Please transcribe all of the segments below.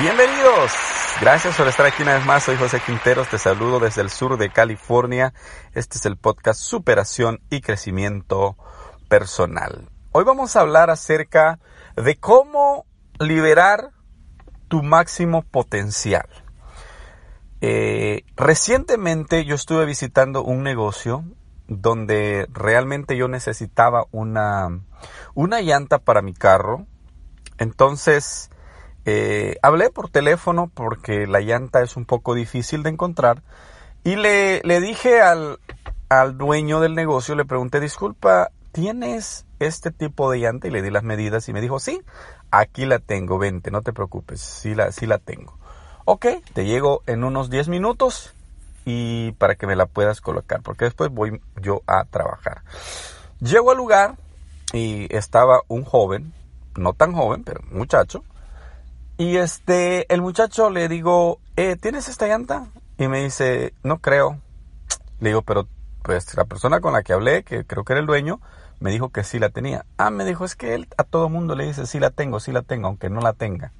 Bienvenidos. Gracias por estar aquí una vez más. Soy José Quinteros. Te saludo desde el sur de California. Este es el podcast Superación y Crecimiento Personal. Hoy vamos a hablar acerca de cómo liberar tu máximo potencial. Eh, recientemente yo estuve visitando un negocio donde realmente yo necesitaba una, una llanta para mi carro. Entonces, eh, hablé por teléfono porque la llanta es un poco difícil de encontrar y le, le dije al, al, dueño del negocio, le pregunté, disculpa, ¿tienes este tipo de llanta? Y le di las medidas y me dijo, sí, aquí la tengo, vente, no te preocupes, sí la, la tengo. Ok, te llego en unos 10 minutos y para que me la puedas colocar, porque después voy yo a trabajar. Llego al lugar y estaba un joven, no tan joven, pero muchacho, y este, el muchacho le digo, eh, ¿tienes esta llanta? Y me dice, no creo. Le digo, pero pues la persona con la que hablé, que creo que era el dueño, me dijo que sí la tenía. Ah, me dijo, es que él a todo mundo le dice, sí la tengo, sí la tengo, aunque no la tenga.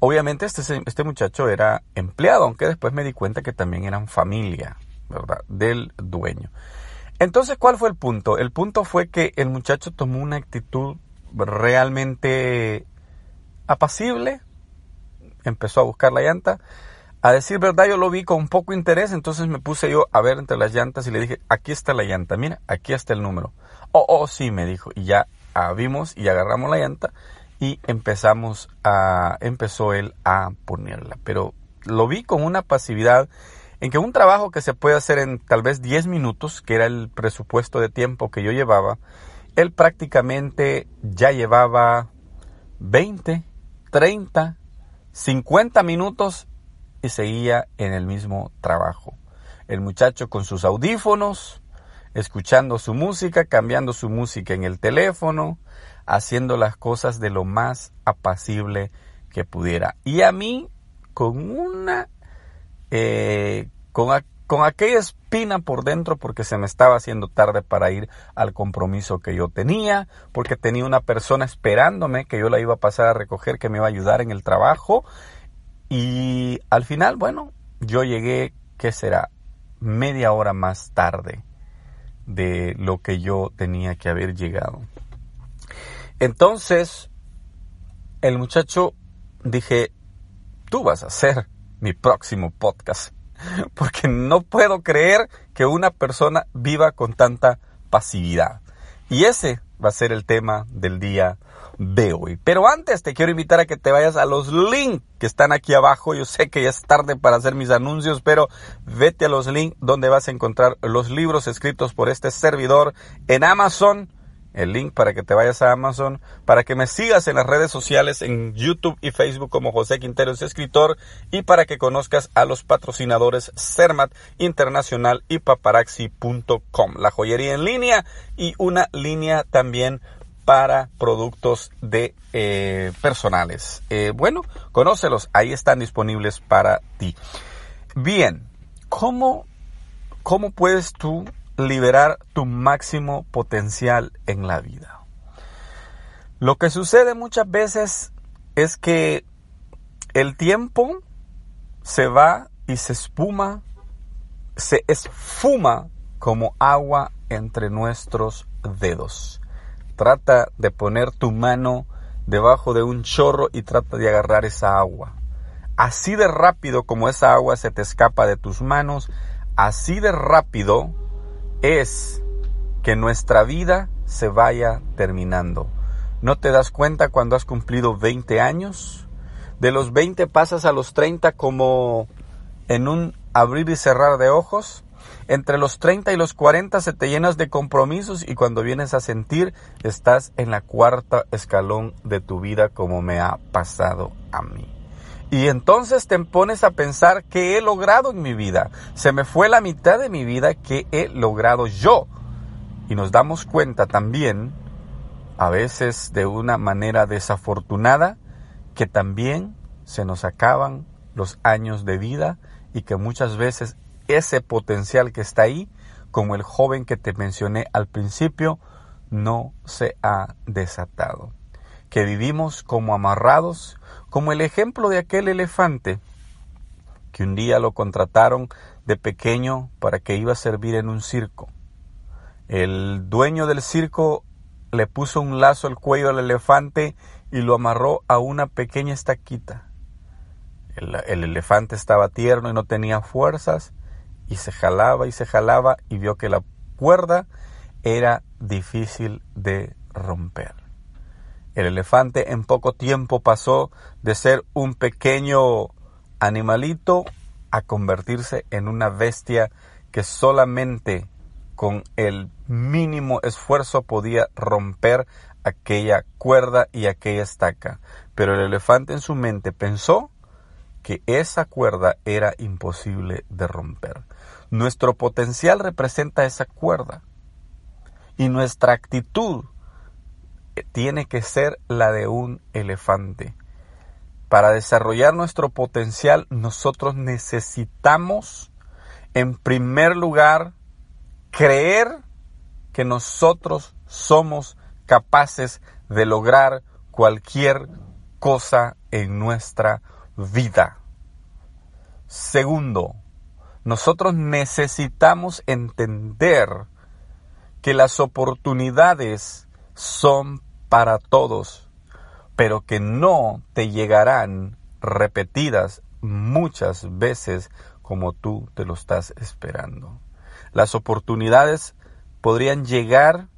Obviamente este, este muchacho era empleado, aunque después me di cuenta que también eran familia, ¿verdad? Del dueño. Entonces, ¿cuál fue el punto? El punto fue que el muchacho tomó una actitud realmente apacible, empezó a buscar la llanta. A decir verdad, yo lo vi con poco interés, entonces me puse yo a ver entre las llantas y le dije, aquí está la llanta, mira, aquí está el número. Oh, oh, sí, me dijo, y ya vimos y agarramos la llanta y empezamos a, empezó él a ponerla. Pero lo vi con una pasividad en que un trabajo que se puede hacer en tal vez 10 minutos, que era el presupuesto de tiempo que yo llevaba, él prácticamente ya llevaba 20, 30, 50 minutos y seguía en el mismo trabajo. El muchacho con sus audífonos, escuchando su música, cambiando su música en el teléfono, haciendo las cosas de lo más apacible que pudiera. Y a mí, con una, eh, con, con aquella espina por dentro porque se me estaba haciendo tarde para ir al compromiso que yo tenía, porque tenía una persona esperándome que yo la iba a pasar a recoger, que me iba a ayudar en el trabajo. Y al final, bueno, yo llegué, ¿qué será? Media hora más tarde de lo que yo tenía que haber llegado. Entonces, el muchacho dije, tú vas a ser mi próximo podcast porque no puedo creer que una persona viva con tanta pasividad. Y ese va a ser el tema del día de hoy. Pero antes te quiero invitar a que te vayas a los links que están aquí abajo. Yo sé que ya es tarde para hacer mis anuncios, pero vete a los links donde vas a encontrar los libros escritos por este servidor en Amazon el link para que te vayas a Amazon, para que me sigas en las redes sociales, en YouTube y Facebook como José Quinteros Escritor y para que conozcas a los patrocinadores Cermat Internacional y Paparaxi.com, la joyería en línea y una línea también para productos de eh, personales. Eh, bueno, conócelos, ahí están disponibles para ti. Bien, ¿cómo, cómo puedes tú liberar tu máximo potencial en la vida. Lo que sucede muchas veces es que el tiempo se va y se espuma, se esfuma como agua entre nuestros dedos. Trata de poner tu mano debajo de un chorro y trata de agarrar esa agua. Así de rápido como esa agua se te escapa de tus manos, así de rápido es que nuestra vida se vaya terminando. ¿No te das cuenta cuando has cumplido 20 años? De los 20 pasas a los 30 como en un abrir y cerrar de ojos. Entre los 30 y los 40 se te llenas de compromisos y cuando vienes a sentir estás en la cuarta escalón de tu vida como me ha pasado a mí. Y entonces te pones a pensar qué he logrado en mi vida. Se me fue la mitad de mi vida que he logrado yo. Y nos damos cuenta también, a veces de una manera desafortunada, que también se nos acaban los años de vida y que muchas veces ese potencial que está ahí, como el joven que te mencioné al principio, no se ha desatado. Que vivimos como amarrados como el ejemplo de aquel elefante que un día lo contrataron de pequeño para que iba a servir en un circo. El dueño del circo le puso un lazo al cuello al elefante y lo amarró a una pequeña estaquita. El, el, elefante estaba tierno y no tenía fuerzas y se jalaba y se jalaba y vio que la cuerda era difícil de romper. El elefante en poco tiempo pasó de ser un pequeño animalito a convertirse en una bestia que solamente con el mínimo esfuerzo podía romper aquella cuerda y aquella estaca. Pero el elefante en su mente pensó que esa cuerda era imposible de romper. Nuestro potencial representa esa cuerda y nuestra actitud tiene que ser la de un elefante. Para desarrollar nuestro potencial nosotros necesitamos, en primer lugar, creer que nosotros somos capaces de lograr cualquier cosa en nuestra vida. Segundo, nosotros necesitamos entender que las oportunidades son para todos, pero que no te llegarán repetidas muchas veces como tú te lo estás esperando. Las oportunidades podrían llegar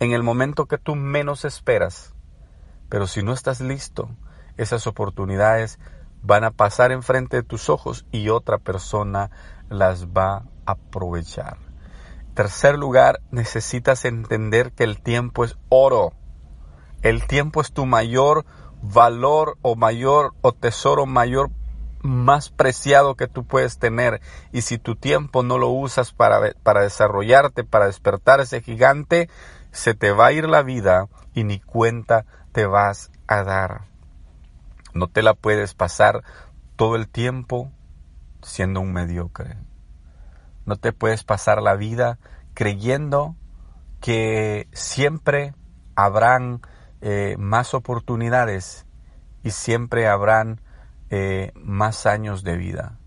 en el momento que tú menos esperas, pero si no estás listo, esas oportunidades van a pasar enfrente de tus ojos y otra persona las va a aprovechar. Tercer lugar, necesitas entender que el tiempo es oro. El tiempo es tu mayor valor o mayor o tesoro mayor más preciado que tú puedes tener. Y si tu tiempo no lo usas para, para desarrollarte, para despertar ese gigante, se te va a ir la vida y ni cuenta te vas a dar. No te la puedes pasar todo el tiempo siendo un mediocre. No te puedes pasar la vida creyendo que siempre habrán eh, más oportunidades y siempre habrán eh, más años de vida.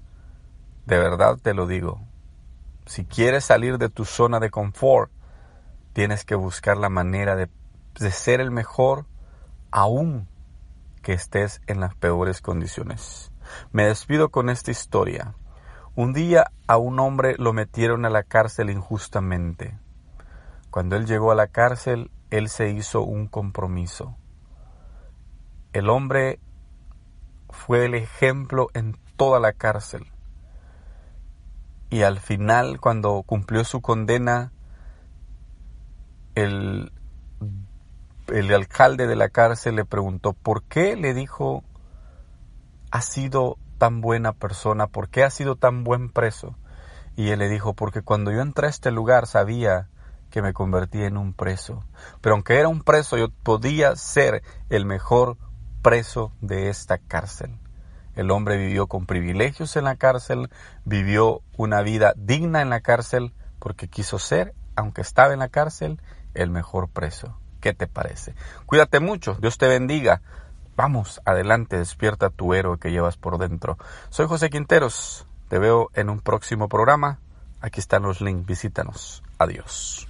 De verdad te lo digo. Si quieres salir de tu zona de confort, tienes que buscar la manera de, de ser el mejor aún que estés en las peores condiciones. Me despido con esta historia. Un día a un hombre lo metieron a la cárcel injustamente. Cuando él llegó a la cárcel, él se hizo un compromiso. El hombre fue el ejemplo en toda la cárcel. Y al final, cuando cumplió su condena, el, el alcalde de la cárcel le preguntó, ¿por qué le dijo, ha sido tan buena persona? ¿Por qué ha sido tan buen preso? Y él le dijo, porque cuando yo entré a este lugar sabía que me convertí en un preso. Pero aunque era un preso, yo podía ser el mejor preso de esta cárcel. El hombre vivió con privilegios en la cárcel, vivió una vida digna en la cárcel, porque quiso ser, aunque estaba en la cárcel, el mejor preso. ¿Qué te parece? Cuídate mucho, Dios te bendiga. Vamos, adelante, despierta tu héroe que llevas por dentro. Soy José Quinteros, te veo en un próximo programa. Aquí están los links, visítanos. Adiós.